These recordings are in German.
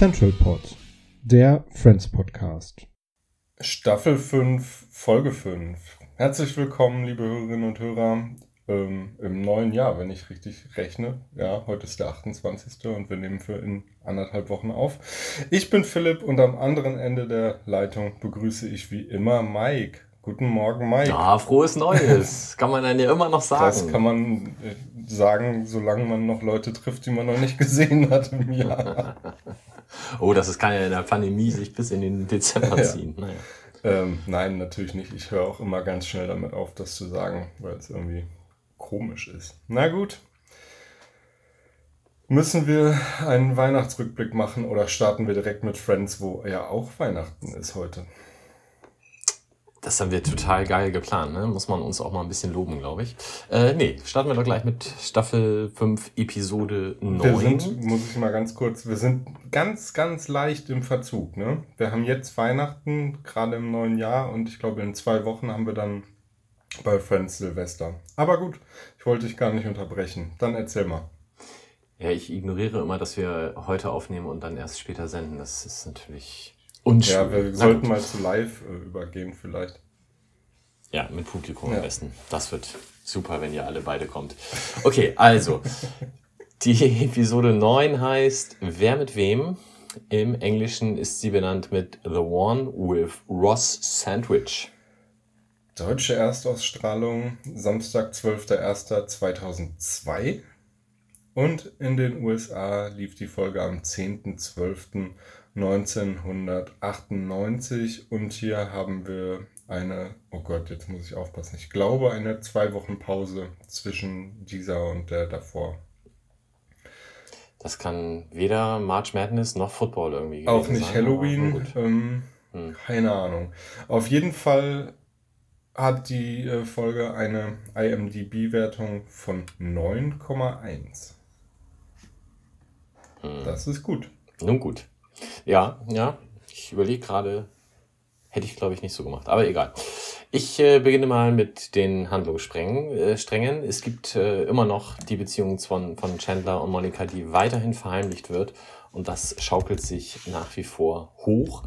Central Pod, der Friends Podcast. Staffel 5, Folge 5. Herzlich willkommen, liebe Hörerinnen und Hörer, ähm, im neuen Jahr, wenn ich richtig rechne. Ja, heute ist der 28. und wir nehmen für in anderthalb Wochen auf. Ich bin Philipp und am anderen Ende der Leitung begrüße ich wie immer Mike. Guten Morgen, Mike. Ja, frohes Neues. kann man dann ja immer noch sagen. Das kann man äh, sagen, solange man noch Leute trifft, die man noch nicht gesehen hat im Jahr. oh, das ist, kann ja in der Pandemie sich bis in den Dezember Ja. ziehen. Naja. Ähm, nein, natürlich nicht. Ich höre auch immer ganz schnell damit auf, das zu sagen, weil es irgendwie komisch ist. Na gut. Müssen wir einen Weihnachtsrückblick machen oder starten wir direkt mit Friends, wo ja auch Weihnachten ist heute? Das haben wir total geil geplant, ne? Muss man uns auch mal ein bisschen loben, glaube ich. Äh, nee, starten wir doch gleich mit Staffel 5, Episode 9. Wir sind, muss ich mal ganz kurz, wir sind ganz, ganz leicht im Verzug. Ne? Wir haben jetzt Weihnachten, gerade im neuen Jahr, und ich glaube, in zwei Wochen haben wir dann bei Friends Silvester. Aber gut, ich wollte dich gar nicht unterbrechen. Dann erzähl mal. Ja, ich ignoriere immer, dass wir heute aufnehmen und dann erst später senden. Das ist natürlich unschön. Ja, wir sollten mal zu live äh, übergehen vielleicht. Ja, mit Publikum Ja. am besten. Das wird super, wenn ihr alle beide kommt. Okay, also. Die Episode 9 heißt Wer mit wem? Im Englischen ist sie benannt mit The One with Ross Sandwich. Deutsche Erstausstrahlung Samstag, 12.01.2002. Und in den USA lief die Folge am 10.12.1998. Und hier haben wir eine, oh Gott, jetzt muss ich aufpassen, ich glaube eine zwei Wochen Pause zwischen dieser und der davor. Das kann weder March Madness noch Football irgendwie Auch nicht sein, Halloween, ähm, Hm. keine Ahnung. Auf jeden Fall hat die äh, Folge eine IMDb-Wertung von 9,1. Hm. Das ist gut. Nun gut. Ja, ja. Ich überlege gerade, hätte ich glaube ich nicht so gemacht, aber egal. Ich äh, beginne mal mit den Handlungssträngen. Äh, Strängen. Es gibt äh, immer noch die Beziehung von, von Chandler und Monika, die weiterhin verheimlicht wird. Und das schaukelt sich nach wie vor hoch.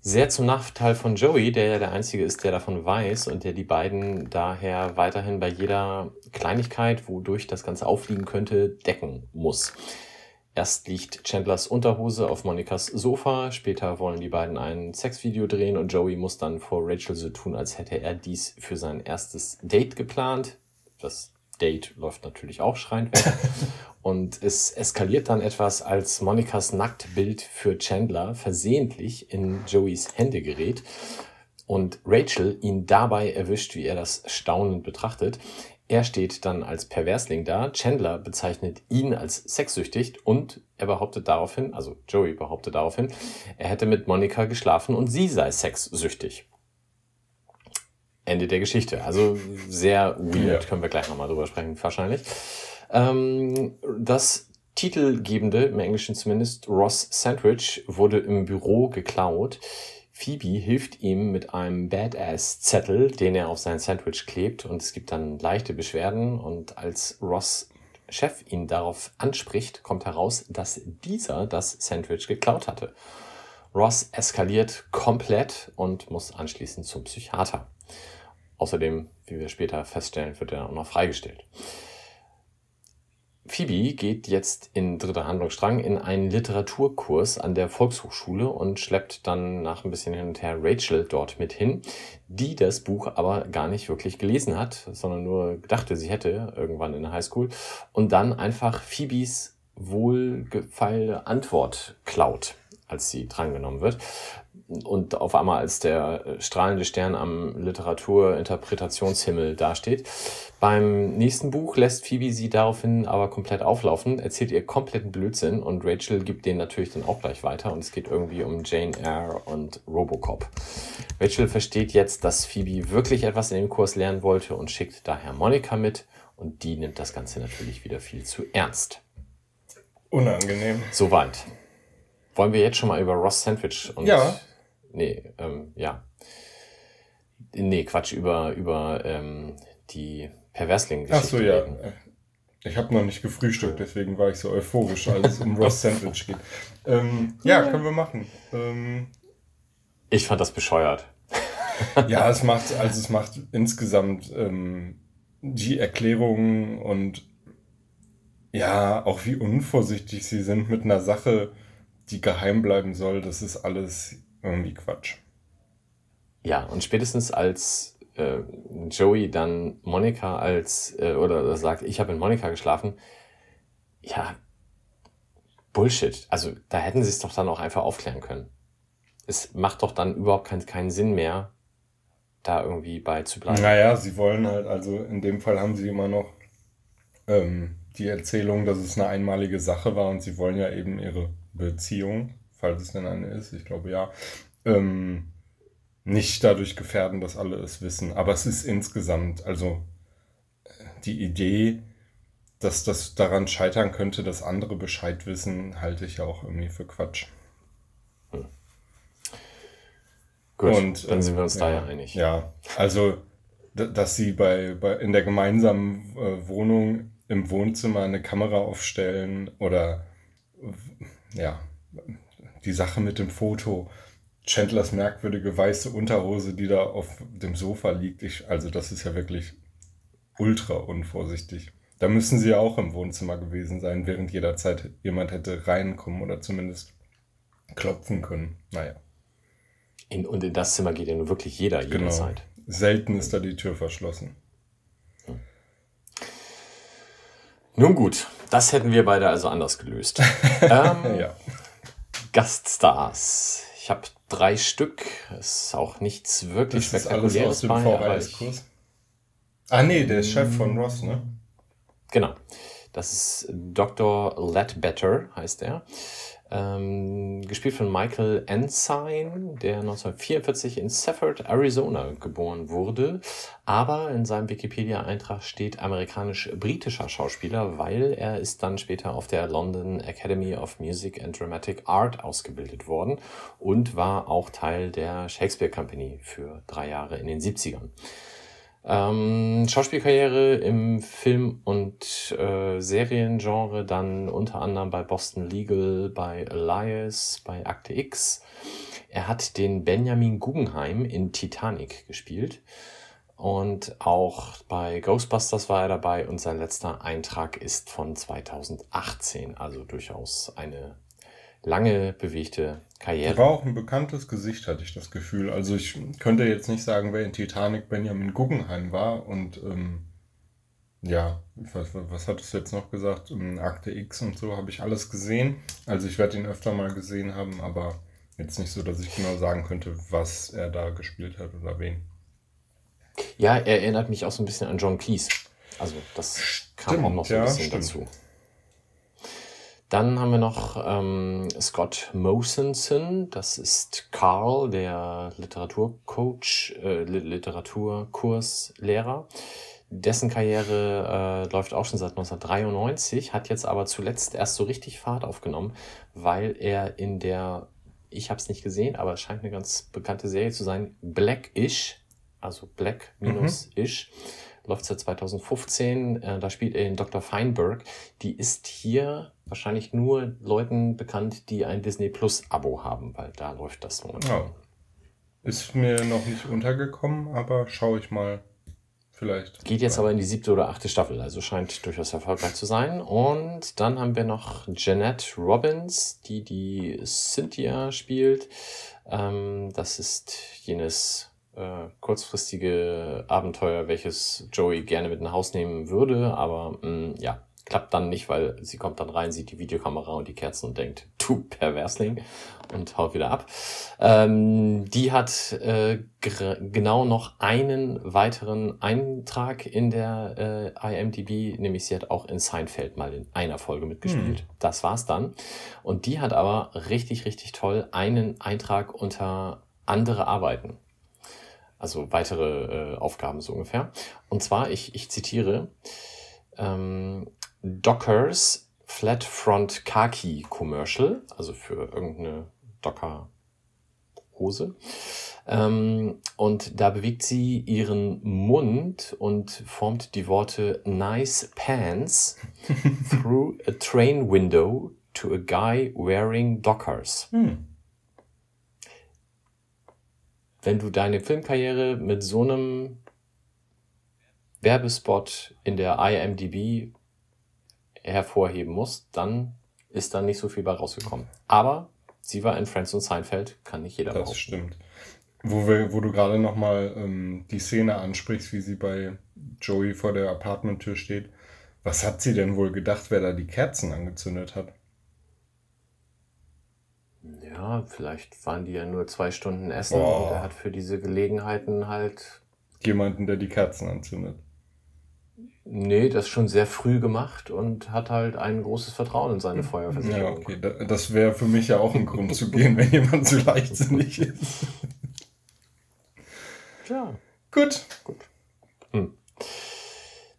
Sehr zum Nachteil von Joey, der ja der Einzige ist, der davon weiß und der die beiden daher weiterhin bei jeder Kleinigkeit, wodurch das Ganze auffliegen könnte, decken muss. Erst liegt Chandlers Unterhose auf Monikas Sofa, später wollen die beiden ein Sexvideo drehen und Joey muss dann vor Rachel so tun, als hätte er dies für sein erstes Date geplant. Das Date läuft natürlich auch schreiend weg. Und es eskaliert dann etwas, als Monikas Nacktbild für Chandler versehentlich in Joeys Hände gerät und Rachel ihn dabei erwischt, wie er das staunend betrachtet. Er steht dann als Perversling da. Chandler bezeichnet ihn als sexsüchtig und er behauptet daraufhin, also Joey behauptet daraufhin, er hätte mit Monika geschlafen und sie sei sexsüchtig. Ende der Geschichte. Also sehr weird, Ja. können wir gleich nochmal drüber sprechen, wahrscheinlich. Ähm, das titelgebende, im Englischen zumindest, Ross Sandwich wurde im Büro geklaut. Phoebe hilft ihm mit einem Badass-Zettel, den er auf sein Sandwich klebt und es gibt dann leichte Beschwerden und als Ross Chef ihn darauf anspricht, kommt heraus, dass dieser das Sandwich geklaut hatte. Ross eskaliert komplett und muss anschließend zum Psychiater. Außerdem, wie wir später feststellen, wird er auch noch freigestellt. Phoebe geht jetzt in dritter Handlungsstrang in einen Literaturkurs an der Volkshochschule und schleppt dann nach ein bisschen hin und her Rachel dort mit hin, die das Buch aber gar nicht wirklich gelesen hat, sondern nur dachte, sie hätte irgendwann in der Highschool und dann einfach Phoebes wohlgefeile Antwort klaut. als sie drangenommen wird. Und auf einmal als der äh, strahlende Stern am Literaturinterpretationshimmel dasteht. Beim nächsten Buch lässt Phoebe sie daraufhin aber komplett auflaufen, erzählt ihr kompletten Blödsinn und Rachel gibt den natürlich dann auch gleich weiter und es geht irgendwie um Jane Eyre und Robocop. Rachel versteht jetzt, dass Phoebe wirklich etwas in dem Kurs lernen wollte und schickt daher Monika mit und die nimmt das Ganze natürlich wieder viel zu ernst. Unangenehm. Soweit. Wollen wir jetzt schon mal über Ross Sandwich und. Ja. Nee, ähm, ja. Nee, Quatsch, über, über ähm, die perversling Ach so, ja. Reden. Ich habe noch nicht gefrühstückt, deswegen war ich so euphorisch, als es um Ross Sandwich geht. Ähm, ja, können wir machen. Ähm, ich fand das bescheuert. ja, es macht, also es macht insgesamt ähm, die Erklärungen und ja, auch wie unvorsichtig sie sind mit einer Sache, die geheim bleiben soll, das ist alles irgendwie Quatsch. Ja, und spätestens als äh, Joey dann Monika als, äh, oder sagt, ich habe in Monika geschlafen, ja, Bullshit. Also da hätten sie es doch dann auch einfach aufklären können. Es macht doch dann überhaupt keinen, keinen Sinn mehr, da irgendwie bei zu bleiben. Naja, sie wollen halt, also in dem Fall haben sie immer noch ähm, die Erzählung, dass es eine einmalige Sache war und sie wollen ja eben ihre Beziehung, falls es denn eine ist, ich glaube ja, ähm, nicht dadurch gefährden, dass alle es wissen. Aber es ist insgesamt, also äh, die Idee, dass das daran scheitern könnte, dass andere Bescheid wissen, halte ich ja auch irgendwie für Quatsch. Hm. Gut, und, dann sind wir uns äh, da ja einig. Ja, also, dass sie bei, bei in der gemeinsamen äh, Wohnung im Wohnzimmer eine Kamera aufstellen oder ja, die Sache mit dem Foto, Chandlers merkwürdige weiße Unterhose, die da auf dem Sofa liegt. Ich, also das ist ja wirklich ultra unvorsichtig. Da müssen sie ja auch im Wohnzimmer gewesen sein, während jederzeit jemand hätte reinkommen oder zumindest klopfen können. Naja. In, und in das Zimmer geht ja nur wirklich jeder genau. jederzeit. Genau. Selten ist da die Tür verschlossen. Hm. Nun gut, das hätten wir beide also anders gelöst. ähm, ja. Gaststars. Ich habe drei Stück. Ist auch nichts wirklich das spektakuläres ist alles aus dem VHS-Kurs. Ah nee, der Chef von Ross, ne? Genau. Das ist Dr. Ledbetter, heißt er. Ähm, gespielt von Michael Ensign, der 1944 in Safford, Arizona geboren wurde. Aber in seinem Wikipedia-Eintrag steht amerikanisch-britischer Schauspieler, weil er ist dann später auf der London Academy of Music and Dramatic Art ausgebildet worden und war auch Teil der Shakespeare Company für drei Jahre in den 70ern. Ähm, Schauspielkarriere im Film- und äh, Seriengenre, dann unter anderem bei Boston Legal, bei Elias, bei Akte X. Er hat den Benjamin Guggenheim in Titanic gespielt. Und auch bei Ghostbusters war er dabei und sein letzter Eintrag ist von 2018, also durchaus eine lange bewegte Karriere. War auch ein bekanntes Gesicht, hatte ich das Gefühl. Also ich könnte jetzt nicht sagen, wer in Titanic Benjamin Guggenheim war und ähm, ja, was, was hattest du jetzt noch gesagt? Akte X und so habe ich alles gesehen. Also ich werde ihn öfter mal gesehen haben, aber jetzt nicht so, dass ich genau sagen könnte, was er da gespielt hat oder wen. Ja, er erinnert mich auch so ein bisschen an John Cleese. Also das stimmt, kam auch noch so ein bisschen stimmt. dazu. Dann haben wir noch ähm, Scott Mosenson, das ist Carl, der Literaturcoach, äh, Literaturkurslehrer. Dessen Karriere äh, läuft auch schon seit 1993, hat jetzt aber zuletzt erst so richtig Fahrt aufgenommen, weil er in der, ich habe es nicht gesehen, aber es scheint eine ganz bekannte Serie zu sein, Black-ish, also Black minus ish, mhm. läuft seit 2015. Äh, da spielt er den Dr. Feinberg. Die ist hier wahrscheinlich nur Leuten bekannt, die ein Disney Plus Abo haben, weil da läuft das momentan. Ja. Ist mir noch nicht untergekommen, aber schaue ich mal. Vielleicht. Geht jetzt aber in die siebte oder achte Staffel, also scheint durchaus erfolgreich zu sein. Und dann haben wir noch Jeanette Robbins, die die Cynthia spielt. Ähm, das ist jenes äh, kurzfristige Abenteuer, welches Joey gerne mit nach Haus nehmen würde, aber mh, mm, ja, klappt dann nicht, weil sie kommt dann rein, sieht die Videokamera und die Kerzen und denkt, du Perversling und haut wieder ab. Ähm, die hat äh, genau noch einen weiteren Eintrag in der äh, IMDb, nämlich sie hat auch in Seinfeld mal in einer Folge mitgespielt. Hm. Das war's dann. Und die hat aber richtig, richtig toll einen Eintrag unter andere Arbeiten. Also weitere äh, Aufgaben so ungefähr. Und zwar, ich, ich zitiere, ähm, Dockers Flat Front Khaki Commercial, also für irgendeine Docker Hose. Ähm, und da bewegt sie ihren Mund und formt die Worte Nice Pants through a train window to a guy wearing Dockers. Hm wenn du deine Filmkarriere mit so einem Werbespot in der IMDb hervorheben musst, dann ist da nicht so viel bei rausgekommen. Aber sie war in Friends und Seinfeld, kann nicht jeder Das behaupten. stimmt. Wo, wir, wo du gerade nochmal ähm, die Szene ansprichst, wie sie bei Joey vor der Apartmenttür steht. Was hat sie denn wohl gedacht, wer da die Kerzen angezündet hat? Ja, vielleicht waren die ja nur zwei Stunden essen oh. und er hat für diese Gelegenheiten halt. Jemanden, der die Kerzen anzündet. Nee, das schon sehr früh gemacht und hat halt ein großes Vertrauen in seine Feuerversicherung. Ja, okay. Das wäre für mich ja auch ein Grund zu gehen, wenn jemand so leichtsinnig ist. Ja. Gut. Gut. Hm.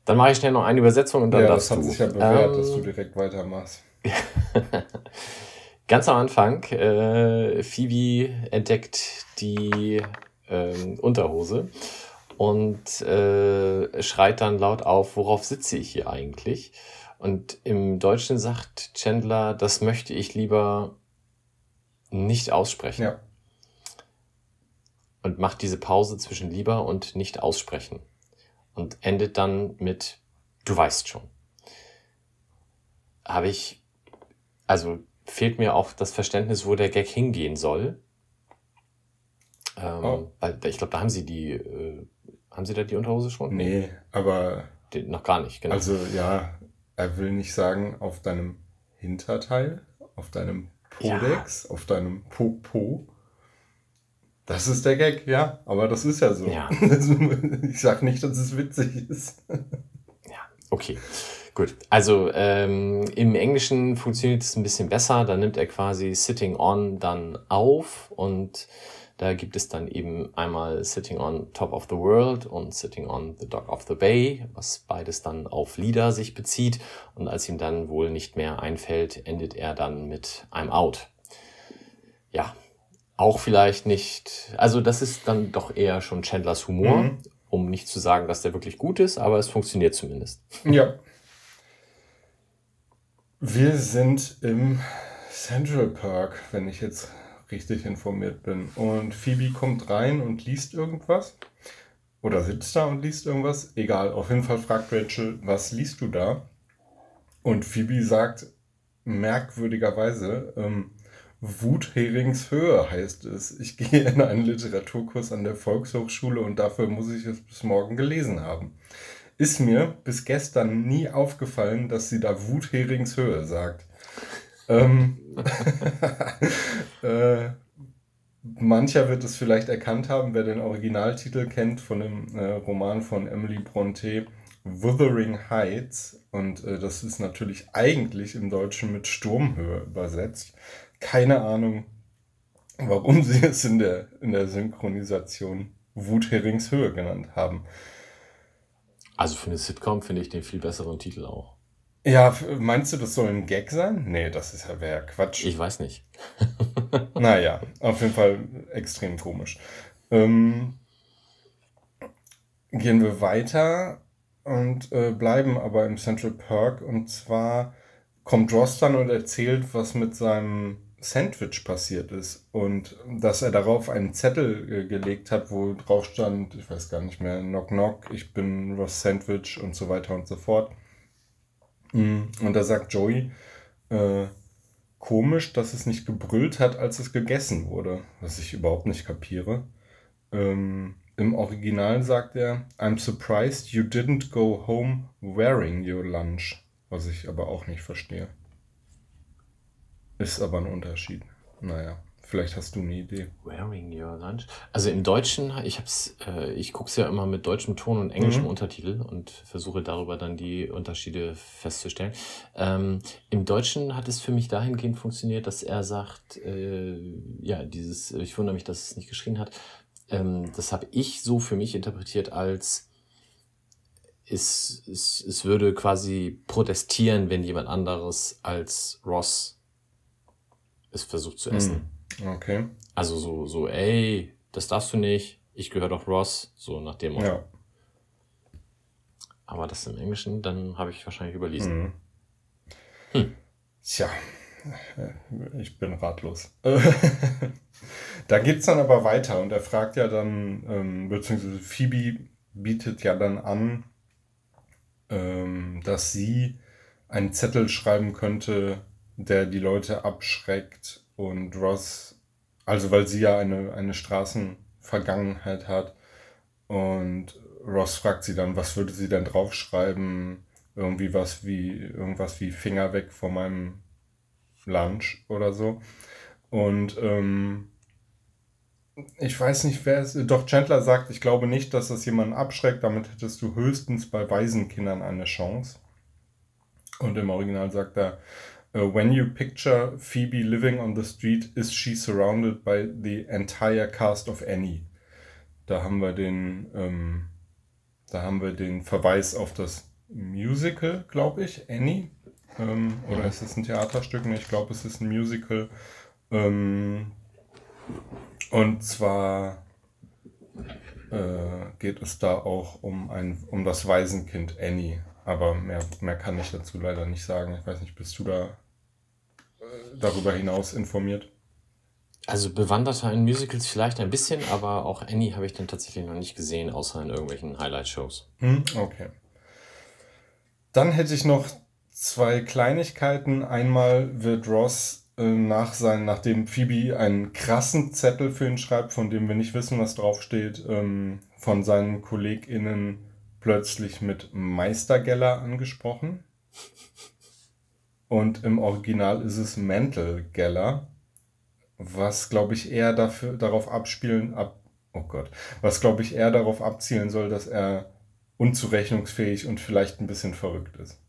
Dann mache ich schnell noch eine Übersetzung und dann ja, das hat du. sich ja bewährt, ähm, dass du direkt weitermachst. Ganz am Anfang, äh, Phoebe entdeckt die äh, Unterhose und äh, schreit dann laut auf, worauf sitze ich hier eigentlich? Und im Deutschen sagt Chandler, das möchte ich lieber nicht aussprechen. Ja. Und macht diese Pause zwischen lieber und nicht aussprechen. Und endet dann mit, du weißt schon. Habe ich, also fehlt mir auch das Verständnis, wo der Gag hingehen soll. Ähm, oh. Weil ich glaube, da haben sie die, äh, haben sie da die Unterhose schon? Nee, aber. Die, noch gar nicht, genau. Also ja, er will nicht sagen, auf deinem Hinterteil, auf deinem Podex, ja. auf deinem Popo. Das ist der Gag, ja, aber das ist ja so. Ja. ich sag nicht, dass es witzig ist. ja, okay. Gut, also ähm, im Englischen funktioniert es ein bisschen besser. Da nimmt er quasi Sitting On dann auf und da gibt es dann eben einmal Sitting on Top of the World und Sitting on the Dock of the Bay, was beides dann auf Lieder sich bezieht. Und als ihm dann wohl nicht mehr einfällt, endet er dann mit I'm out. Ja, auch vielleicht nicht, also das ist dann doch eher schon Chandlers Humor, mhm. um nicht zu sagen, dass der wirklich gut ist, aber es funktioniert zumindest. Ja, wir sind im Central Park, wenn ich jetzt richtig informiert bin. Und Phoebe kommt rein und liest irgendwas. Oder sitzt da und liest irgendwas. Egal, auf jeden Fall fragt Rachel, was liest du da? Und Phoebe sagt merkwürdigerweise, ähm, Wutheringshöhe heißt es. Ich gehe in einen Literaturkurs an der Volkshochschule und dafür muss ich es bis morgen gelesen haben ist mir bis gestern nie aufgefallen, dass sie da Wutheringshöhe sagt. Ähm, äh, mancher wird es vielleicht erkannt haben, wer den Originaltitel kennt von dem äh, Roman von Emily Bronte, Wuthering Heights. Und äh, das ist natürlich eigentlich im Deutschen mit Sturmhöhe übersetzt. Keine Ahnung, warum sie es in der, in der Synchronisation Wutheringshöhe genannt haben. Also für eine Sitcom finde ich den viel besseren Titel auch. Ja, meinst du, das soll ein Gag sein? Nee, das ist ja wäre Quatsch. Ich weiß nicht. naja, auf jeden Fall extrem komisch. Ähm, gehen wir weiter und äh, bleiben aber im Central Park. Und zwar kommt Ross dann und erzählt, was mit seinem Sandwich passiert ist und dass er darauf einen Zettel äh, gelegt hat, wo drauf stand, ich weiß gar nicht mehr, Knock Knock, ich bin Ross Sandwich und so weiter und so fort. Mm, und da sagt Joey, äh, komisch, dass es nicht gebrüllt hat, als es gegessen wurde, was ich überhaupt nicht kapiere. Ähm, Im Original sagt er, I'm surprised you didn't go home wearing your lunch. was ich aber auch nicht verstehe. Ist aber ein Unterschied. Naja, vielleicht hast du eine Idee. Wearing your lunch. Also im Deutschen, ich hab's, äh, ich gucke es ja immer mit deutschem Ton und englischem Mhm. Untertitel und versuche darüber dann die Unterschiede festzustellen. Ähm, Im Deutschen hat es für mich dahingehend funktioniert, dass er sagt, äh, ja, dieses, ich wundere mich, dass es nicht geschrien hat. Ähm, das habe ich so für mich interpretiert als es, es, es würde quasi protestieren, wenn jemand anderes als Ross es versucht zu essen. Hm, Okay. Also so, so, ey, das darfst du nicht, ich gehöre doch Ross, so nach dem Motto. Ja. Aber das im Englischen, dann habe ich wahrscheinlich überlesen. Mhm. Hm. Tja, äh, ich bin ratlos. da geht's dann aber weiter und er fragt ja dann, ähm, beziehungsweise Phoebe bietet ja dann an, ähm, dass sie einen Zettel schreiben könnte, der die Leute abschreckt und Ross, also weil sie ja eine, eine Straßenvergangenheit hat und Ross fragt sie dann, was würde sie denn draufschreiben? Irgendwie was wie, irgendwas wie Finger weg von meinem Lunch oder so. Und ähm, ich weiß nicht, wer es Doch Chandler sagt, ich glaube nicht, dass das jemanden abschreckt. Damit hättest du höchstens bei Waisenkindern eine Chance. Und im Original sagt er, uh, When you picture Phoebe living on the street, is she surrounded by the entire cast of Annie? Da haben wir den, ähm, da haben wir den Verweis auf das Musical, glaube ich, Annie. Ähm, oder ist es ein Theaterstück? Nee, ich glaube, es ist ein Musical. Ähm, und zwar äh, geht es da auch um, ein, um das Waisenkind Annie. Aber mehr, mehr kann ich dazu leider nicht sagen. Ich weiß nicht, bist du da darüber hinaus informiert? Also bewanderter in Musicals vielleicht ein bisschen, aber auch Annie habe ich dann tatsächlich noch nicht gesehen, außer in irgendwelchen Highlight-Shows. Hm, okay. Dann hätte ich noch zwei Kleinigkeiten. Einmal wird Ross äh, nach sein, nachdem Phoebe einen krassen Zettel für ihn schreibt, von dem wir nicht wissen, was draufsteht, ähm, von seinen KollegInnen plötzlich mit Meistergeller angesprochen. Und im Original ist es Mental Geller, was glaube ich eher dafür, darauf abspielen, ab, oh Gott, was glaube ich eher darauf abzielen soll, dass er unzurechnungsfähig und vielleicht ein bisschen verrückt ist.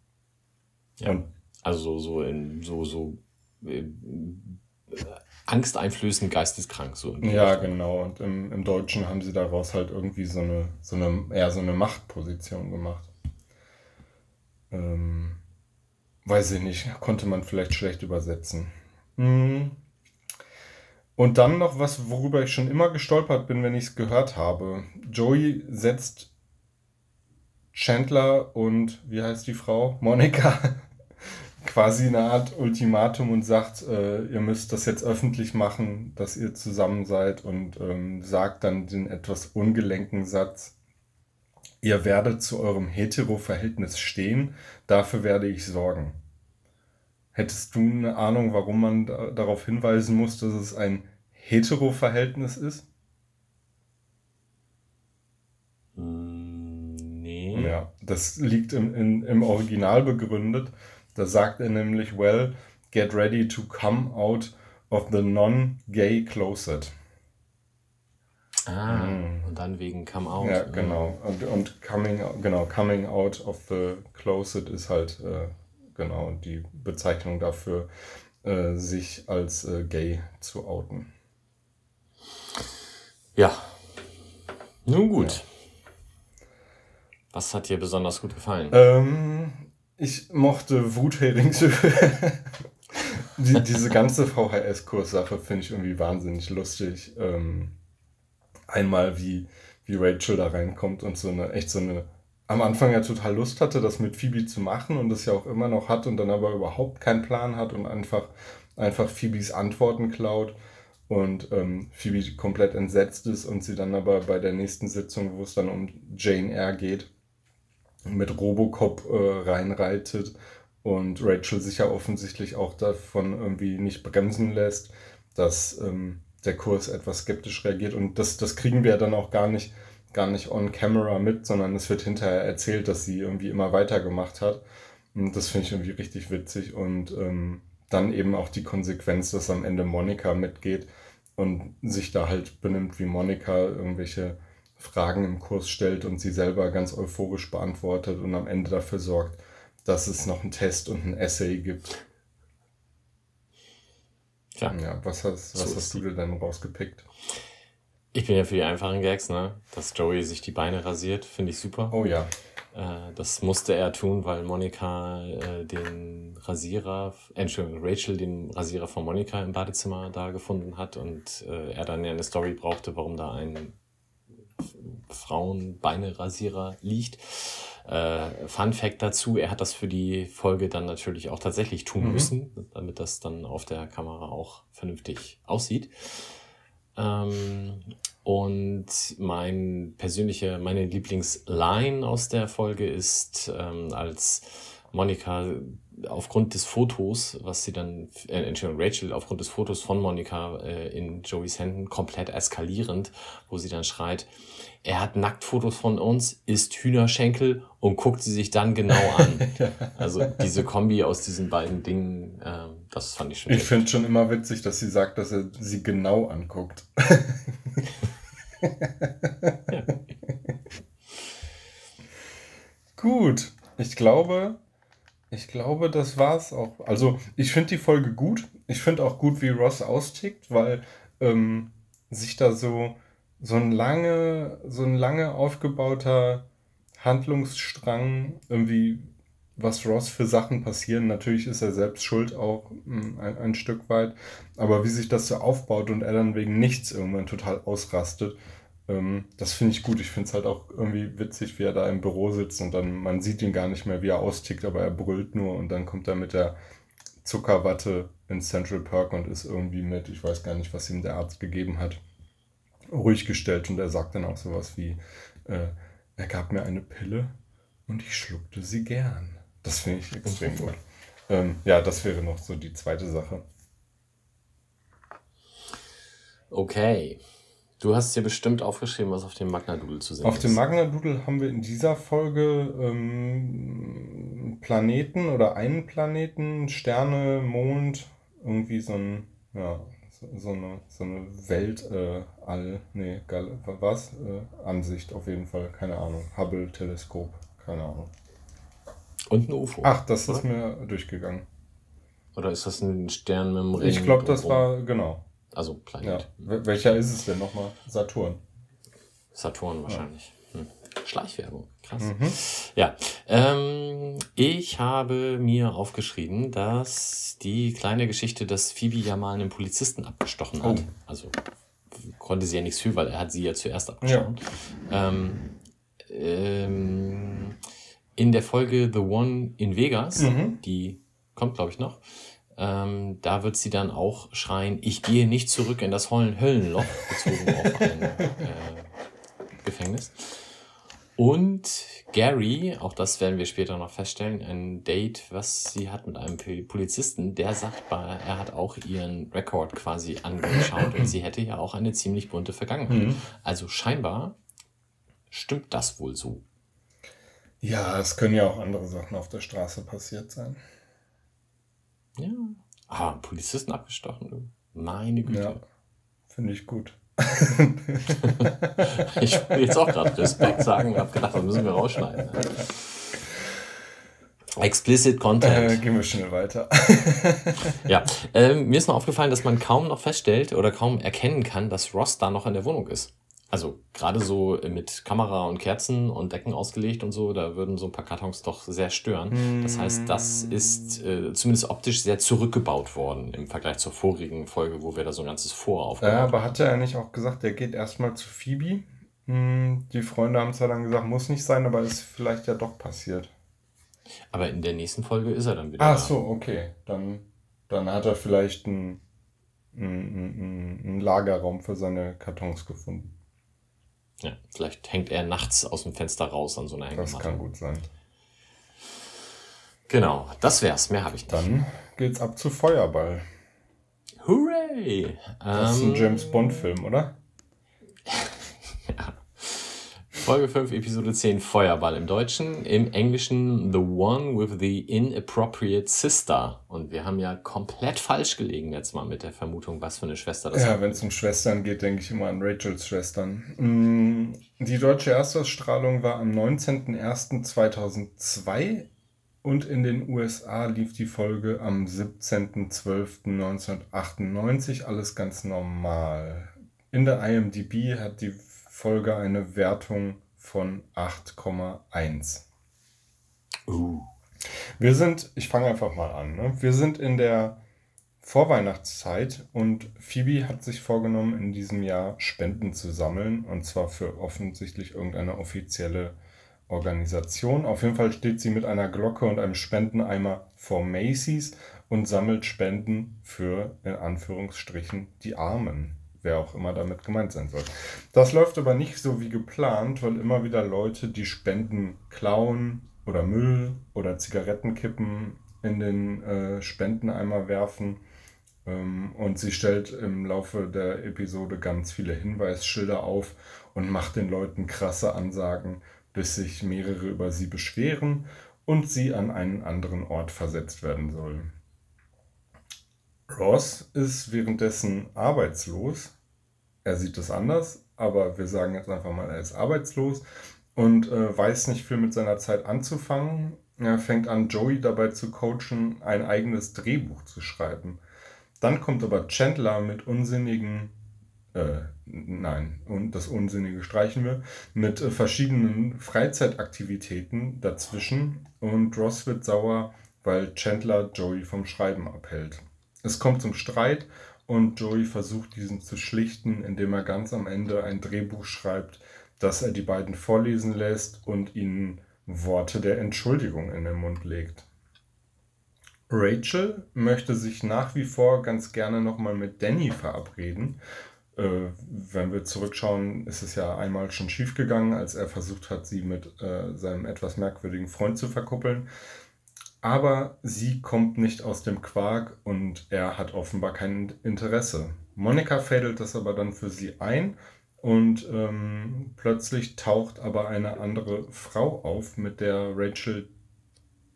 Ja. Und Also so, in so, so äh, angsteinflößend geisteskrank. So ja, Richtung. genau. Und im, im Deutschen haben sie daraus halt irgendwie so eine, so eine, eher so eine Machtposition gemacht. Ähm, weiß ich nicht, konnte man vielleicht schlecht übersetzen. Mhm. Und dann noch was, worüber ich schon immer gestolpert bin, wenn ich es gehört habe. Joey setzt Chandler und, wie heißt die Frau? Monika. quasi eine Art Ultimatum und sagt, äh, ihr müsst das jetzt öffentlich machen, dass ihr zusammen seid und ähm, sagt dann den etwas ungelenken Satz, ihr werdet zu eurem Hetero-Verhältnis stehen, dafür werde ich sorgen. Hättest du eine Ahnung, warum man da, darauf hinweisen muss, dass es ein Hetero-Verhältnis ist? Mm, Nee. Ja, das liegt im, in, im Original begründet. Da sagt er nämlich, well, get ready to come out of the non-gay closet. Ah, Mm. und dann wegen Come Out. Ja, genau. Und, und coming, genau, coming out of the closet ist halt äh, genau die Bezeichnung dafür, äh, sich als äh, gay zu outen. Ja. Nun gut. Was hat dir besonders gut gefallen? Ähm, ich mochte Wutheringsöl. Die, diese ganze VHS-Kurssache finde ich irgendwie wahnsinnig lustig. Ähm, einmal, wie, wie Rachel da reinkommt und so eine, echt so eine, am Anfang ja total Lust hatte, das mit Phoebe zu machen und das ja auch immer noch hat und dann aber überhaupt keinen Plan hat und einfach, einfach Phoebes Antworten klaut und ähm, Phoebe komplett entsetzt ist und sie dann aber bei der nächsten Sitzung, wo es dann um Jane Eyre geht, mit Robocop äh, reinreitet und Rachel sich ja offensichtlich auch davon irgendwie nicht bremsen lässt, dass ähm, der Kurs etwas skeptisch reagiert und das, das kriegen wir dann auch gar nicht, gar nicht on camera mit, sondern es wird hinterher erzählt, dass sie irgendwie immer weitergemacht hat Und das finde ich irgendwie richtig witzig. Und ähm, dann eben auch die Konsequenz, dass am Ende Monika mitgeht und sich da halt benimmt wie Monika, irgendwelche Fragen im Kurs stellt und sie selber ganz euphorisch beantwortet und am Ende dafür sorgt, dass es noch einen Test und ein Essay gibt. Tja, Ja, was hast, So was ist hast du dir denn rausgepickt? Ich bin ja für die einfachen Gags, ne? Dass Joey sich die Beine rasiert, finde ich super. Oh ja. Äh, das musste er tun, weil Monika äh, den Rasierer, äh, Entschuldigung, Rachel den Rasierer von Monika im Badezimmer da gefunden hat und äh, er dann ja eine Story brauchte, warum da ein Frauenbeine-Rasierer liegt. Äh, Fun Fact dazu, er hat das für die Folge dann natürlich auch tatsächlich tun Mhm. müssen, damit das dann auf der Kamera auch vernünftig aussieht. Ähm, und mein persönliche, meine Lieblingsline aus der Folge ist, ähm, als Monika aufgrund des Fotos, was sie dann, äh, Entschuldigung, Rachel aufgrund des Fotos von Monika äh, in Joeys Händen komplett eskalierend, wo sie dann schreit, er hat Nacktfotos von uns, isst Hühnerschenkel und guckt sie sich dann genau an. Also diese Kombi aus diesen beiden Dingen, ähm, das fand ich schon Ich finde schon immer witzig, dass sie sagt, dass er sie genau anguckt. Gut, ich glaube, ich glaube, das war's auch. Also, ich finde die Folge gut. Ich finde auch gut, wie Ross austickt, weil ähm, sich da so, so ein lange, so ein lange aufgebauter Handlungsstrang irgendwie, was Ross für Sachen passieren. Natürlich ist er selbst schuld auch mm, ein, ein Stück weit, aber wie sich das so aufbaut und er dann wegen nichts irgendwann total ausrastet, ähm, das finde ich gut. Ich finde es halt auch irgendwie witzig, wie er da im Büro sitzt und dann, man sieht ihn gar nicht mehr, wie er austickt, aber er brüllt nur und dann kommt er mit der Zuckerwatte in Central Park und ist irgendwie mit, ich weiß gar nicht, was ihm der Arzt gegeben hat, ruhig gestellt und er sagt dann auch sowas wie, äh, er gab mir eine Pille und ich schluckte sie gern. Das finde ich extrem gut. Ähm, ja, das wäre noch so die zweite Sache. Okay. Du hast dir bestimmt aufgeschrieben, was auf dem Magna-Doodle zu sehen Auf ist. dem Magna-Doodle haben wir in dieser Folge ähm, Planeten oder einen Planeten, Sterne, Mond, irgendwie so ein, ja, so, eine, so eine Welt, äh, nee, Gal was? Äh, Ansicht auf jeden Fall, keine Ahnung. Hubble-Teleskop, keine Ahnung. Und ein UFO. Ach, das ist oder? mir durchgegangen. Oder ist das ein Stern mit einem Ring? Ich glaube, das war, genau. Also Ja. Planet. Wel- Welcher ist es denn nochmal? Saturn. Saturn wahrscheinlich. Schleichwerbung. Krass. Mhm. Ja. Ähm, ich habe mir aufgeschrieben, dass die kleine Geschichte, dass Phoebe ja mal einen Polizisten abgestochen hat. Oh. Also konnte sie ja nichts für, weil er hat sie ja zuerst abgestochen. Ähm, ähm, in der Folge The One in Vegas, Mhm. die kommt, glaube ich, noch, ähm, da wird sie dann auch schreien, ich gehe nicht zurück in das Höllen Höllenloch, bezogen auf ein äh, Gefängnis. Und Gary, auch das werden wir später noch feststellen, ein Date, was sie hat mit einem Polizisten, der sagt, er hat auch ihren Rekord quasi angeschaut und sie hätte ja auch eine ziemlich bunte Vergangenheit. Mhm. Also scheinbar stimmt das wohl so. Ja, es können ja auch andere Sachen auf der Straße passiert sein. Ja. Ah, Polizisten abgestochen, du. Meine Güte. Ja, finde ich gut. Ich wollte jetzt auch gerade Respekt sagen und habe gedacht, das müssen wir rausschneiden. Explicit Äh, Content. gehen wir schnell weiter. Ja, ähm, mir ist noch aufgefallen, dass man kaum noch feststellt oder kaum erkennen kann, dass Ross da noch in der Wohnung ist. Also gerade so mit Kamera und Kerzen und Decken ausgelegt und so, da würden so ein paar Kartons doch sehr stören. Das heißt, das ist äh, zumindest optisch sehr zurückgebaut worden im Vergleich zur vorigen Folge, wo wir da so ein ganzes Vor aufgebaut Ja, haben. aber hat er nicht auch gesagt, er geht erstmal zu Phoebe? Hm, Die Freunde haben zwar dann gesagt, muss nicht sein, aber ist vielleicht ja doch passiert. Aber in der nächsten Folge ist er dann wieder Ach da. so, okay. Dann, dann hat er vielleicht einen, einen, einen Lagerraum für seine Kartons gefunden. Ja, vielleicht hängt er nachts aus dem Fenster raus an so einer Das Hängematte. kann gut sein. Genau, das wär's. Mehr habe ich nicht. Dann geht's ab zu Feuerball. Hooray! Das ist ein Ähm, James Bond-Film, oder? Folge 5, Episode 10, Feuerball im Deutschen. Im Englischen The One with the Inappropriate Sister. Und wir haben ja komplett falsch gelegen jetzt mal mit der Vermutung, was für eine Schwester das ist. Ja, wenn es um Schwestern geht, denke ich immer an Rachels Schwestern. Mm, Die deutsche Erstausstrahlung war am 19.01.2002 und in den USA lief die Folge am 17.12.1998. Alles ganz normal. In der IMDb hat die Folge eine Wertung von 8,1. Uh. Wir sind, ich fange einfach mal an, ne? wir sind in der Vorweihnachtszeit und Phoebe hat sich vorgenommen, in diesem Jahr Spenden zu sammeln und zwar für offensichtlich irgendeine offizielle Organisation. Auf jeden Fall steht sie mit einer Glocke und einem Spendeneimer vor Macy's und sammelt Spenden für, in Anführungsstrichen, die Armen. Wer auch immer damit gemeint sein soll. Das läuft aber nicht so wie geplant, weil immer wieder Leute die Spenden klauen oder Müll oder Zigarettenkippen in den äh, Spendeneimer werfen. Ähm, und sie stellt im Laufe der Episode ganz viele Hinweisschilder auf und macht den Leuten krasse Ansagen, bis sich mehrere über sie beschweren und sie an einen anderen Ort versetzt werden soll. Ross ist währenddessen arbeitslos. Er sieht es anders, aber wir sagen jetzt einfach mal, er ist arbeitslos und äh, weiß nicht viel mit seiner Zeit anzufangen. Er fängt an, Joey dabei zu coachen, ein eigenes Drehbuch zu schreiben. Dann kommt aber Chandler mit unsinnigen, äh, nein, und das Unsinnige streichen wir, mit äh, verschiedenen Freizeitaktivitäten dazwischen und Ross wird sauer, weil Chandler Joey vom Schreiben abhält. Es kommt zum Streit und Joey versucht diesen zu schlichten, indem er ganz am Ende ein Drehbuch schreibt, das er die beiden vorlesen lässt und ihnen Worte der Entschuldigung in den Mund legt. Rachel möchte sich nach wie vor ganz gerne nochmal mit Danny verabreden. Äh, wenn wir zurückschauen, ist es ja einmal schon schiefgegangen, als er versucht hat, sie mit äh, seinem etwas merkwürdigen Freund zu verkuppeln. Aber sie kommt nicht aus dem Quark und er hat offenbar kein Interesse. Monika fädelt das aber dann für sie ein und ähm, plötzlich taucht aber eine andere Frau auf, mit der Rachel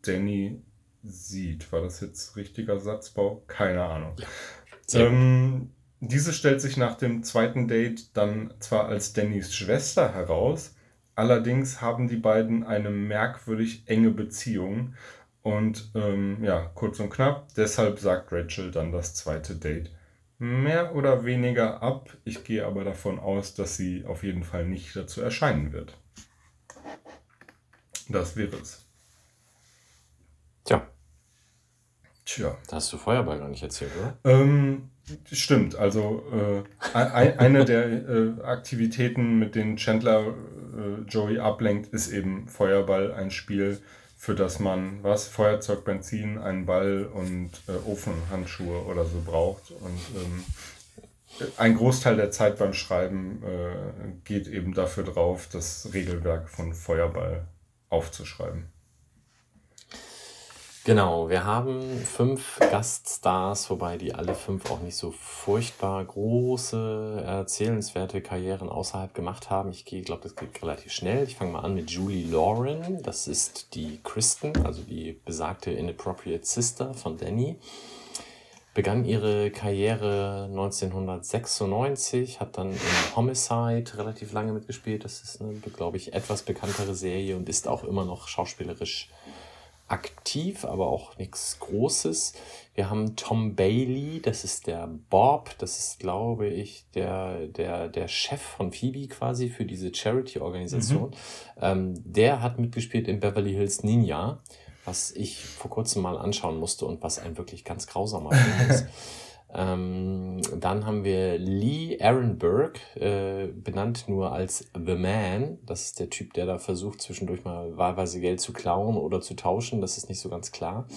Danny sieht. War das jetzt richtiger Satzbau? Keine Ahnung. Gut. Ähm, diese stellt sich nach dem zweiten Date dann zwar als Dannys Schwester heraus, allerdings haben die beiden eine merkwürdig enge Beziehung. Und ähm, ja, kurz und knapp, deshalb sagt Rachel dann das zweite Date mehr oder weniger ab. Ich gehe aber davon aus, dass sie auf jeden Fall nicht dazu erscheinen wird. Das wäre es. Tja, Tja. da hast du Feuerball gar nicht erzählt, oder? Ähm, stimmt, also äh, ein, eine der äh, Aktivitäten, mit denen Chandler äh, Joey ablenkt, ist eben Feuerball, ein Spiel, für das man was, Feuerzeug, Benzin, einen Ball und äh, Ofenhandschuhe oder so braucht. Und ähm, ein Großteil der Zeit beim Schreiben äh, geht eben dafür drauf, das Regelwerk von Feuerball aufzuschreiben. Genau, wir haben fünf Gaststars, wobei die alle fünf auch nicht so furchtbar große, erzählenswerte Karrieren außerhalb gemacht haben. Ich glaube, das geht relativ schnell. Ich fange mal an mit Julie Lauren. Das ist die Kristen, also die besagte Inappropriate Sister von Danny. Begann ihre Karriere 1996, hat dann in Homicide relativ lange mitgespielt. Das ist eine, glaube ich, etwas bekanntere Serie und ist auch immer noch schauspielerisch aktiv, aber auch nichts Großes. Wir haben Tom Bailey, das ist der Bob, das ist, glaube ich, der, der, der Chef von Phoebe quasi für diese Charity-Organisation. Ähm, der hat mitgespielt in Beverly Hills Ninja, was ich vor kurzem mal anschauen musste und was ein wirklich ganz grausamer Film ist. Ähm, dann haben wir Lee Arenberg, äh, benannt nur als The Man. Das ist der Typ, der da versucht, zwischendurch mal wahlweise Geld zu klauen oder zu tauschen. Das ist nicht so ganz klar.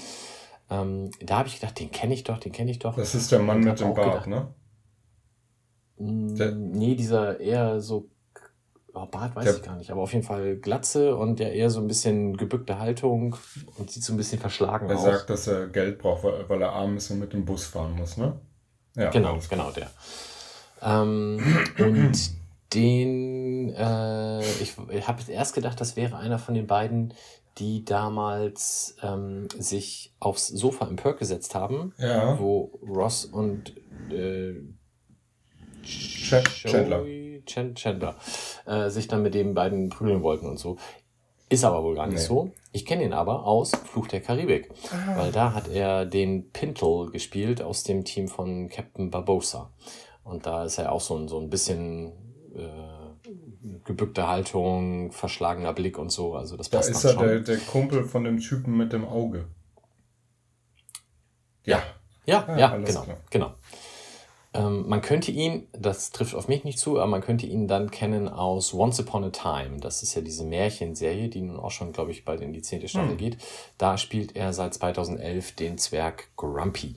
Ähm, da habe ich gedacht, den kenne ich doch, den kenne ich doch. Das ist der Mann mit dem Bart, gedacht, ne? Mm, Der- nee, dieser eher so, oh, Bart weiß Der- ich gar nicht, aber auf jeden Fall Glatze und der eher so ein bisschen gebückte Haltung und sieht so ein bisschen verschlagen Er aus. sagt, dass er Geld braucht, weil, weil er arm ist und mit dem Bus fahren muss, ne? Ja, Genau, genau der. Ähm, und Den, äh, ich, ich habe erst gedacht, das wäre einer von den beiden, die damals ähm, sich aufs Sofa im Perk gesetzt haben, Ja. wo Ross und äh, Ch Chandler. Chandler äh, sich dann mit den beiden prügeln wollten und so. Ist aber wohl gar nicht Nee. so. Ich kenne ihn aber aus Fluch der Karibik, weil da hat er den Pintle gespielt aus dem Team von Captain Barbosa. Und da ist er auch so ein, so ein bisschen äh, gebückte Haltung, verschlagener Blick und so. Also das Da passt ist dann er schon. der, der Kumpel von dem Typen mit dem Auge. Ja. Ja, Ah, ja, alles genau, klar. genau. Ähm, man könnte ihn, das trifft auf mich nicht zu, aber man könnte ihn dann kennen aus Once Upon a Time. Das ist ja diese Märchenserie, die nun auch schon, glaube ich, bald in die zehnte Staffel Hm. geht. Da spielt er seit 2011 den Zwerg Grumpy.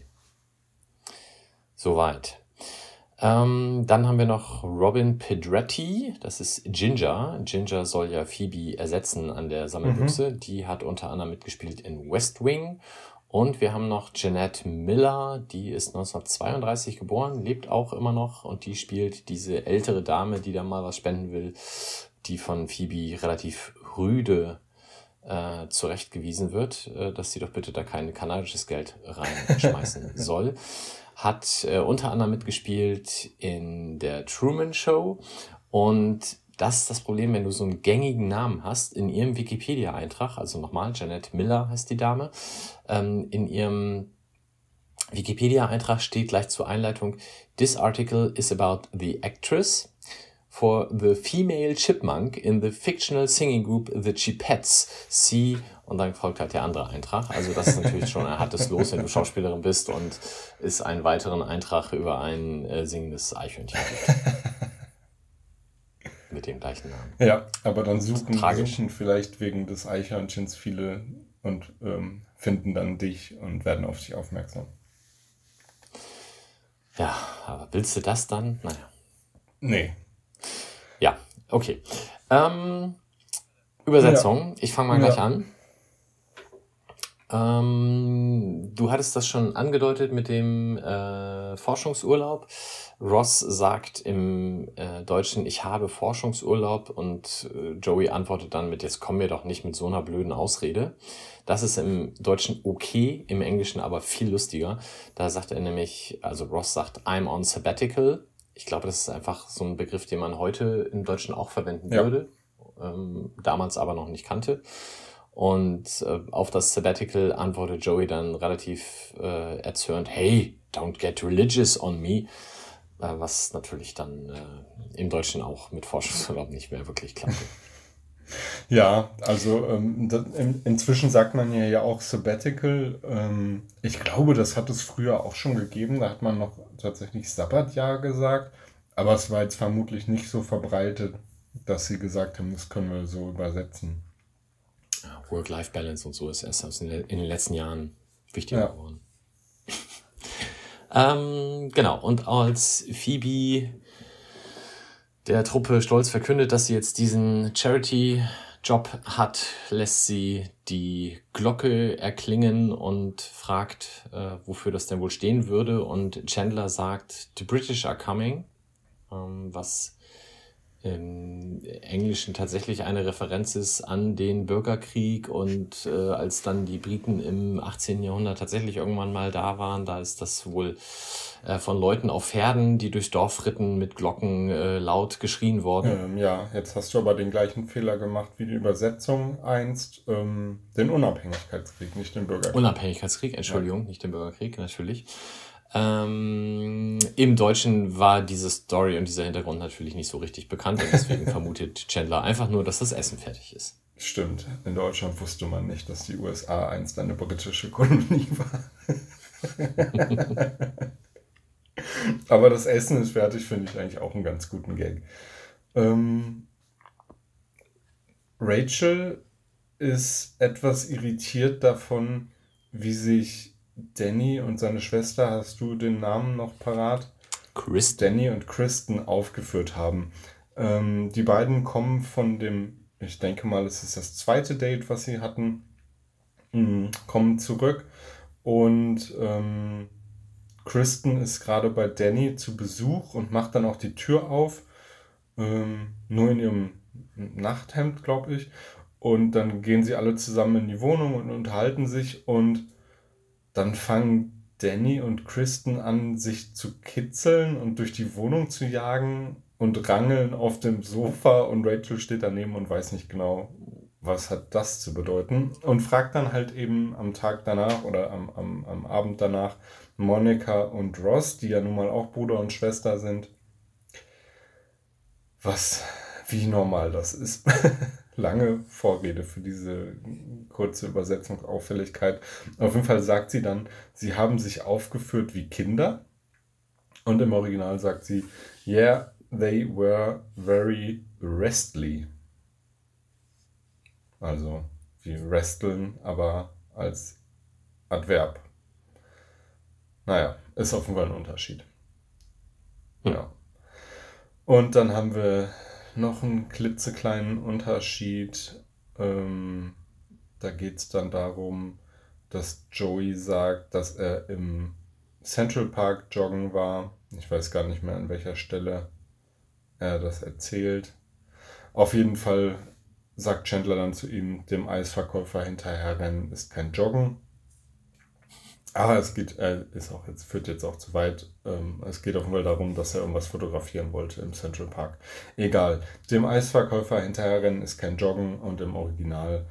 Soweit. Ähm, dann haben wir noch Robin Pedretti, das ist Ginger. Ginger soll ja Phoebe ersetzen an der Sammelbüchse. Die hat unter anderem mitgespielt in West Wing. Und wir haben noch Jeanette Miller, die ist 1932 geboren, lebt auch immer noch und die spielt diese ältere Dame, die da mal was spenden will, die von Phoebe relativ rüde äh, zurechtgewiesen wird, äh, dass sie doch bitte da kein kanadisches Geld reinschmeißen soll. Hat äh, unter anderem mitgespielt in der Truman Show und das ist das Problem, wenn du so einen gängigen Namen hast, in ihrem Wikipedia-Eintrag, also nochmal, Janet Miller heißt die Dame, ähm, in ihrem Wikipedia-Eintrag steht gleich zur Einleitung, This article is about the actress for the female chipmunk in the fictional singing group The Chipettes. See, und dann folgt halt der andere Eintrag. Also das ist natürlich schon ein hartes Los, wenn du Schauspielerin bist und es einen weiteren Eintrag über ein äh, singendes Eichhörnchen gibt. Mit dem gleichen Namen. Ja, aber dann suchen, suchen vielleicht wegen des Eichhörnchens viele und ähm, finden dann dich und werden auf dich aufmerksam. Ja, aber willst du das dann? Naja. Nee. Ja, okay. Ähm, Übersetzung. Ich fange mal Ja. gleich an. Ähm, du hattest das schon angedeutet mit dem äh, Forschungsurlaub. Ross sagt im äh, Deutschen, ich habe Forschungsurlaub und äh, Joey antwortet dann mit, jetzt komm mir doch nicht mit so einer blöden Ausrede. Das ist im Deutschen okay, im Englischen aber viel lustiger. Da sagt er nämlich, also Ross sagt, I'm on sabbatical. Ich glaube, das ist einfach so ein Begriff, den man heute im Deutschen auch verwenden Ja. würde, ähm, damals aber noch nicht kannte. Und äh, auf das Sabbatical antwortet Joey dann relativ äh, erzürnt, hey, don't get religious on me. Äh, was natürlich dann äh, im Deutschen auch mit Forschungsurlaub nicht mehr wirklich klappt. Ja, also ähm, in, inzwischen sagt man ja, ja auch Sabbatical. Ähm, ich glaube, das hat es früher auch schon gegeben. Da hat man noch tatsächlich Sabbatjahr gesagt. Aber es war jetzt vermutlich nicht so verbreitet, dass sie gesagt haben, das können wir so übersetzen. Work-Life-Balance und so ist erst aus in, den- in den letzten Jahren wichtiger Ja. geworden. ähm, genau, und als Phoebe der Truppe stolz verkündet, dass sie jetzt diesen Charity-Job hat, lässt sie die Glocke erklingen und fragt, äh, wofür das denn wohl stehen würde. Und Chandler sagt, The British are coming, ähm, was im Englischen tatsächlich eine Referenz ist an den Bürgerkrieg und äh, als dann die Briten im 18. Jahrhundert tatsächlich irgendwann mal da waren, da ist das wohl äh, von Leuten auf Pferden, die durchs Dorf ritten, mit Glocken äh, laut geschrien worden. Ähm, ja, jetzt hast du aber den gleichen Fehler gemacht wie die Übersetzung einst. Ähm, den Unabhängigkeitskrieg, nicht den Bürgerkrieg. Unabhängigkeitskrieg, Entschuldigung, nicht den Bürgerkrieg, natürlich. Ähm, Im Deutschen war diese Story und dieser Hintergrund natürlich nicht so richtig bekannt und deswegen vermutet Chandler einfach nur, dass das Essen fertig ist. Stimmt, in Deutschland wusste man nicht, dass die USA einst eine britische Kolonie war. Aber das Essen ist fertig, finde ich eigentlich auch einen ganz guten Gag. Ähm, Rachel ist etwas irritiert davon, wie sich Danny und seine Schwester, hast du den Namen noch parat? Chris, Danny und Kristen aufgeführt haben. Ähm, die beiden kommen von dem, ich denke mal, es ist das zweite Date, was sie hatten, mh, kommen zurück und ähm, Kristen ist gerade bei Danny zu Besuch und macht dann auch die Tür auf. ähm, nur in ihrem Nachthemd, glaube ich. Und dann gehen sie alle zusammen in die Wohnung und unterhalten sich und dann fangen Danny und Kristen an, sich zu kitzeln und durch die Wohnung zu jagen und rangeln auf dem Sofa und Rachel steht daneben und weiß nicht genau, was hat das zu bedeuten und fragt dann halt eben am Tag danach oder am, am, am Abend danach Monika und Ross, die ja nun mal auch Bruder und Schwester sind, was, wie normal das ist. Lange Vorrede für diese kurze Übersetzungsauffälligkeit. Auf jeden Fall sagt sie dann, sie haben sich aufgeführt wie Kinder. Und im Original sagt sie, yeah, they were very restly. Also wie resteln, aber als Adverb. Naja, ist auf jeden Fall ein Unterschied. Hm. Ja. Und dann haben wir noch einen klitzekleinen Unterschied. Ähm, da geht es dann darum, dass Joey sagt, dass er im Central Park joggen war. Ich weiß gar nicht mehr, an welcher Stelle er das erzählt. Auf jeden Fall sagt Chandler dann zu ihm, dem Eisverkäufer hinterherrennen ist kein Joggen. Aber es geht, äh, ist auch jetzt, führt jetzt auch zu weit. Ähm, es geht jeden Fall darum, dass er irgendwas fotografieren wollte im Central Park. Egal. Dem Eisverkäufer hinterherrennen ist kein Joggen und im Original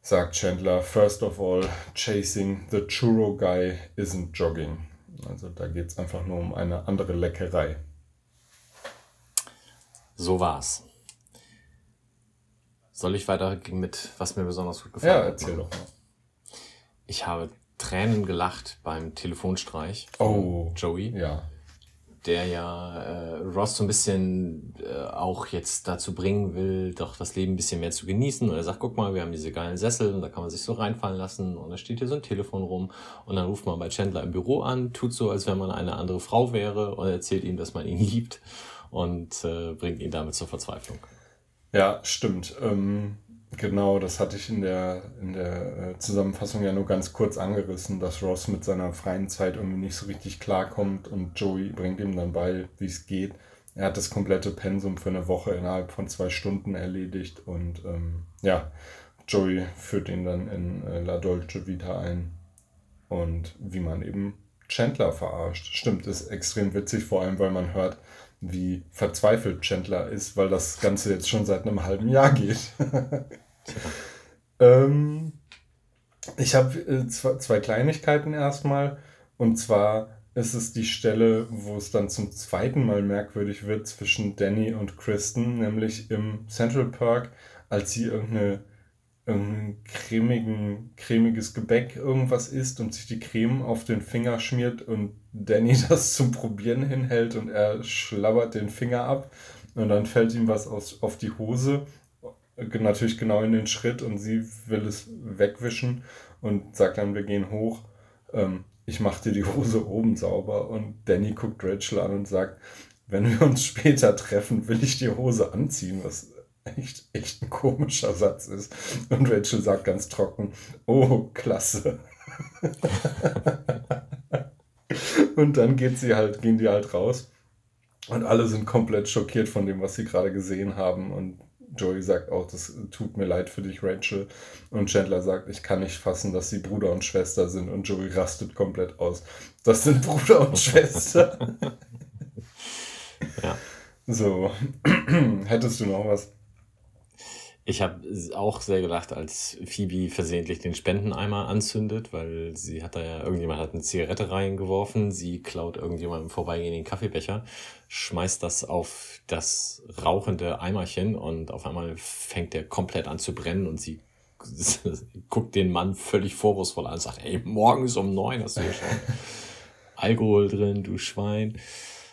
sagt Chandler, first of all, chasing the churro guy isn't jogging. Also da geht es einfach nur um eine andere Leckerei. So war's. Soll ich weitergehen mit, was mir besonders gut gefallen Ja, erzähl doch mal. Ich habe Tränen gelacht beim Telefonstreich Oh. Joey, Ja. der ja äh, Ross so ein bisschen äh, auch jetzt dazu bringen will, doch das Leben ein bisschen mehr zu genießen. Und er sagt, guck mal, wir haben diese geilen Sessel und da kann man sich so reinfallen lassen und da steht hier so ein Telefon rum und dann ruft man bei Chandler im Büro an, tut so, als wenn man eine andere Frau wäre und erzählt ihm, dass man ihn liebt und äh, bringt ihn damit zur Verzweiflung. Ja, stimmt. Ähm, genau, das hatte ich in der, in der äh, Zusammenfassung ja nur ganz kurz angerissen, dass Ross mit seiner freien Zeit irgendwie nicht so richtig klarkommt und Joey bringt ihm dann bei, wie es geht. Er hat das komplette Pensum für eine Woche innerhalb von zwei Stunden erledigt und ähm, ja, Joey führt ihn dann in äh, La Dolce Vita ein und wie man eben Chandler verarscht. Stimmt, ist extrem witzig, vor allem weil man hört, wie verzweifelt Chandler ist, weil das Ganze jetzt schon seit einem halben Jahr geht. ähm, ich habe äh, zwei, zwei Kleinigkeiten erstmal. Und zwar ist es die Stelle, wo es dann zum zweiten Mal merkwürdig wird zwischen Danny und Kristen, nämlich im Central Park, als sie irgendeine cremigen, cremiges Gebäck irgendwas isst und sich die Creme auf den Finger schmiert und Danny das zum Probieren hinhält und er schlabbert den Finger ab und dann fällt ihm was aus, auf die Hose, äh, natürlich genau in den Schritt und sie will es wegwischen und sagt dann, wir gehen hoch, ähm, ich mach dir die Hose oben sauber und Danny guckt Rachel an und sagt, wenn wir uns später treffen, will ich die Hose anziehen, was echt, echt ein komischer Satz ist. Und Rachel sagt ganz trocken, oh, klasse. und dann geht sie halt, gehen die halt raus. Und alle sind komplett schockiert von dem, was sie gerade gesehen haben. Und Joey sagt auch, das tut mir leid für dich, Rachel. Und Chandler sagt, ich kann nicht fassen, dass sie Bruder und Schwester sind. Und Joey rastet komplett aus. Das sind Bruder und Schwester. Ja. So, hättest du noch was? Ich habe auch sehr gelacht, als Phoebe versehentlich den Spendeneimer anzündet, weil sie hat da ja, irgendjemand hat eine Zigarette reingeworfen, sie klaut irgendjemandem vorbeigehen den Kaffeebecher, schmeißt das auf das rauchende Eimerchen und auf einmal fängt der komplett an zu brennen und sie guckt den Mann völlig vorwurfsvoll an und sagt, ey, morgens um neun hast du ja schon Alkohol drin, du Schwein.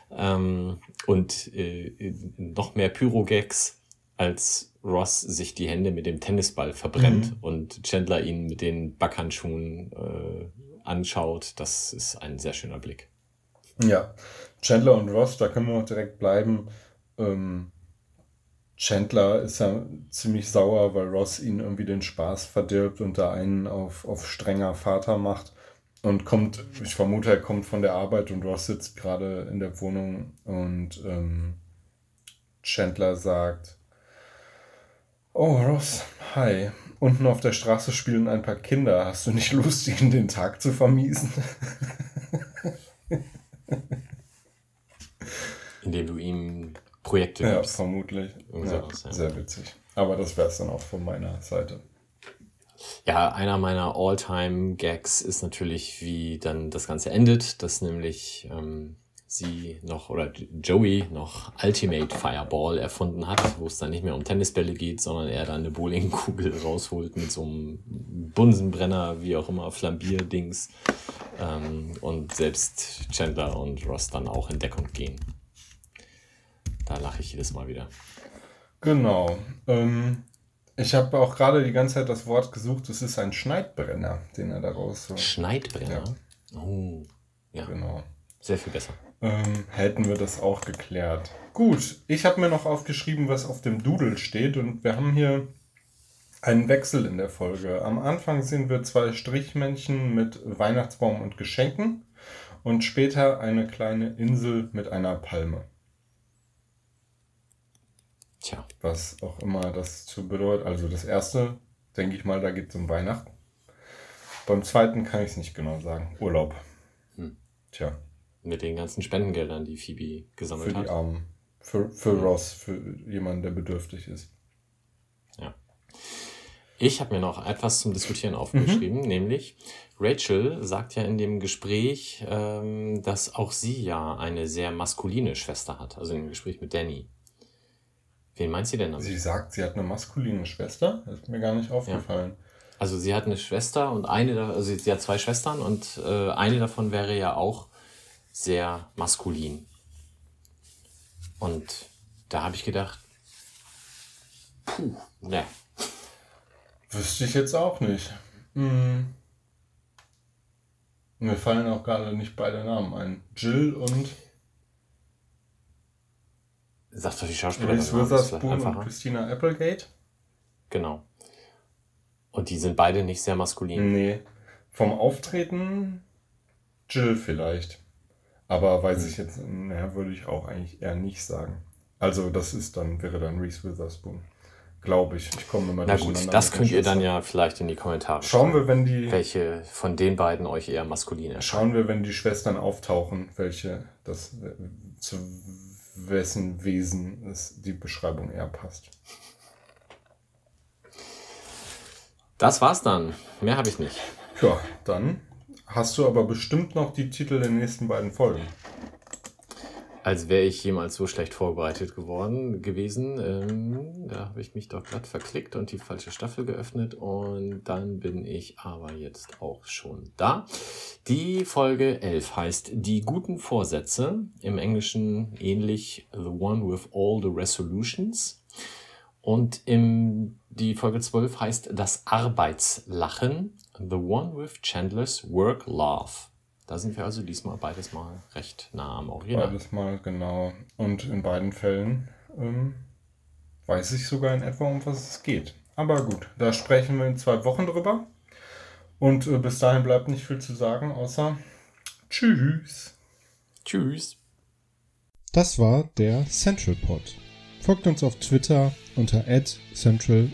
Ähm, und äh, noch mehr Pyrogags, als Ross sich die Hände mit dem Tennisball verbrennt Mhm. und Chandler ihn mit den Backhandschuhen äh, anschaut. Das ist ein sehr schöner Blick. Ja, Chandler und Ross, da können wir auch direkt bleiben. Ähm, Chandler ist ja ziemlich sauer, weil Ross ihn irgendwie den Spaß verdirbt und da einen auf, auf strenger Vater macht. Und kommt, ich vermute, er kommt von der Arbeit und Ross sitzt gerade in der Wohnung und ähm, Chandler sagt, Oh, Ross, hi. Unten auf der Straße spielen ein paar Kinder. Hast du nicht Lust, ihnen den Tag zu vermiesen? Indem du ihm Projekte ja, gibst. vermutlich. Ja, sowas, ja. Sehr witzig. Aber das wäre es dann auch von meiner Seite. Ja, einer meiner All-Time-Gags ist natürlich, wie dann das Ganze endet, dass nämlich ähm, sie noch oder Joey noch Ultimate Fireball erfunden hat, wo es dann nicht mehr um Tennisbälle geht, sondern er dann eine Bowlingkugel rausholt mit so einem Bunsenbrenner, wie auch immer, Flambierdings. Ähm, und selbst Chandler und Ross dann auch in Deckung gehen. Da lache ich jedes Mal wieder. Genau. Ähm, ich habe auch gerade die ganze Zeit das Wort gesucht. Es ist ein Schneidbrenner, den er da rausholt. Schneidbrenner. Oh, ja, Genau. sehr viel besser. Ähm, hätten wir das auch geklärt. Gut, ich habe mir noch aufgeschrieben, was auf dem Doodle steht und wir haben hier einen Wechsel in der Folge. Am Anfang sehen wir zwei Strichmännchen mit Weihnachtsbaum und Geschenken und später eine kleine Insel mit einer Palme. Tja, Was auch immer das zu bedeutet. Also das erste, denke ich mal, da geht es um Weihnachten. Beim zweiten kann ich es nicht genau sagen. Urlaub. Hm. Tja, mit den ganzen Spendengeldern, die Phoebe gesammelt für die hat. Armen. Für, für Ross, für jemanden, der bedürftig ist. Ich habe mir noch etwas zum Diskutieren aufgeschrieben, nämlich Rachel sagt ja in dem Gespräch, ähm, dass auch sie ja eine sehr maskuline Schwester hat, also im Gespräch mit Danny. Wen meint sie denn damit? Sie sagt, sie hat eine maskuline Schwester. Das ist mir gar nicht aufgefallen. Also sie hat eine Schwester und eine, also sie hat zwei Schwestern und äh, eine davon wäre ja auch sehr maskulin. Und da habe ich gedacht, puh, ne, Wüsste ich jetzt auch nicht. Hm. Mir fallen auch gerade nicht beide Namen ein. Jill und sagt doch die Schauspielerin. Reese ist Witherspoon und einfacher. Christina Applegate. Genau. Und die sind beide nicht sehr maskulin. Nee. Vom Auftreten Jill vielleicht. Aber weiß ich jetzt, naja, würde ich auch eigentlich eher nicht sagen. Also das ist dann, wäre dann Reese Witherspoon. Glaube ich. Ich komme immer Na gut, das könnt ihr dann ja vielleicht in die Kommentare Schauen schreiben, wir, wenn die, welche von den beiden euch eher maskulin erscheint. schauen wir, wenn die Schwestern auftauchen, welche das zu wessen Wesen es die Beschreibung eher passt. Das war's dann. Mehr habe ich nicht. Ja, dann hast du aber bestimmt noch die Titel der nächsten beiden Folgen. Als wäre ich jemals so schlecht vorbereitet geworden gewesen. Ähm, da habe ich mich doch glatt verklickt und die falsche Staffel geöffnet. Und dann bin ich aber jetzt auch schon da. Die Folge 11 heißt Die guten Vorsätze. Im Englischen ähnlich The One with All the Resolutions. Und im, die Folge 12 heißt Das Arbeitslachen. The One with Chandler's Work Laugh. Da sind wir also diesmal beides mal recht nah am Original. Beides mal, genau. Und in beiden Fällen ähm, weiß ich sogar in etwa, um was es geht. Aber gut, da sprechen wir in zwei Wochen drüber. Und äh, bis dahin bleibt nicht viel zu sagen, außer Tschüss. Tschüss. Das war der Central Pod. Folgt uns auf Twitter unter central-pod.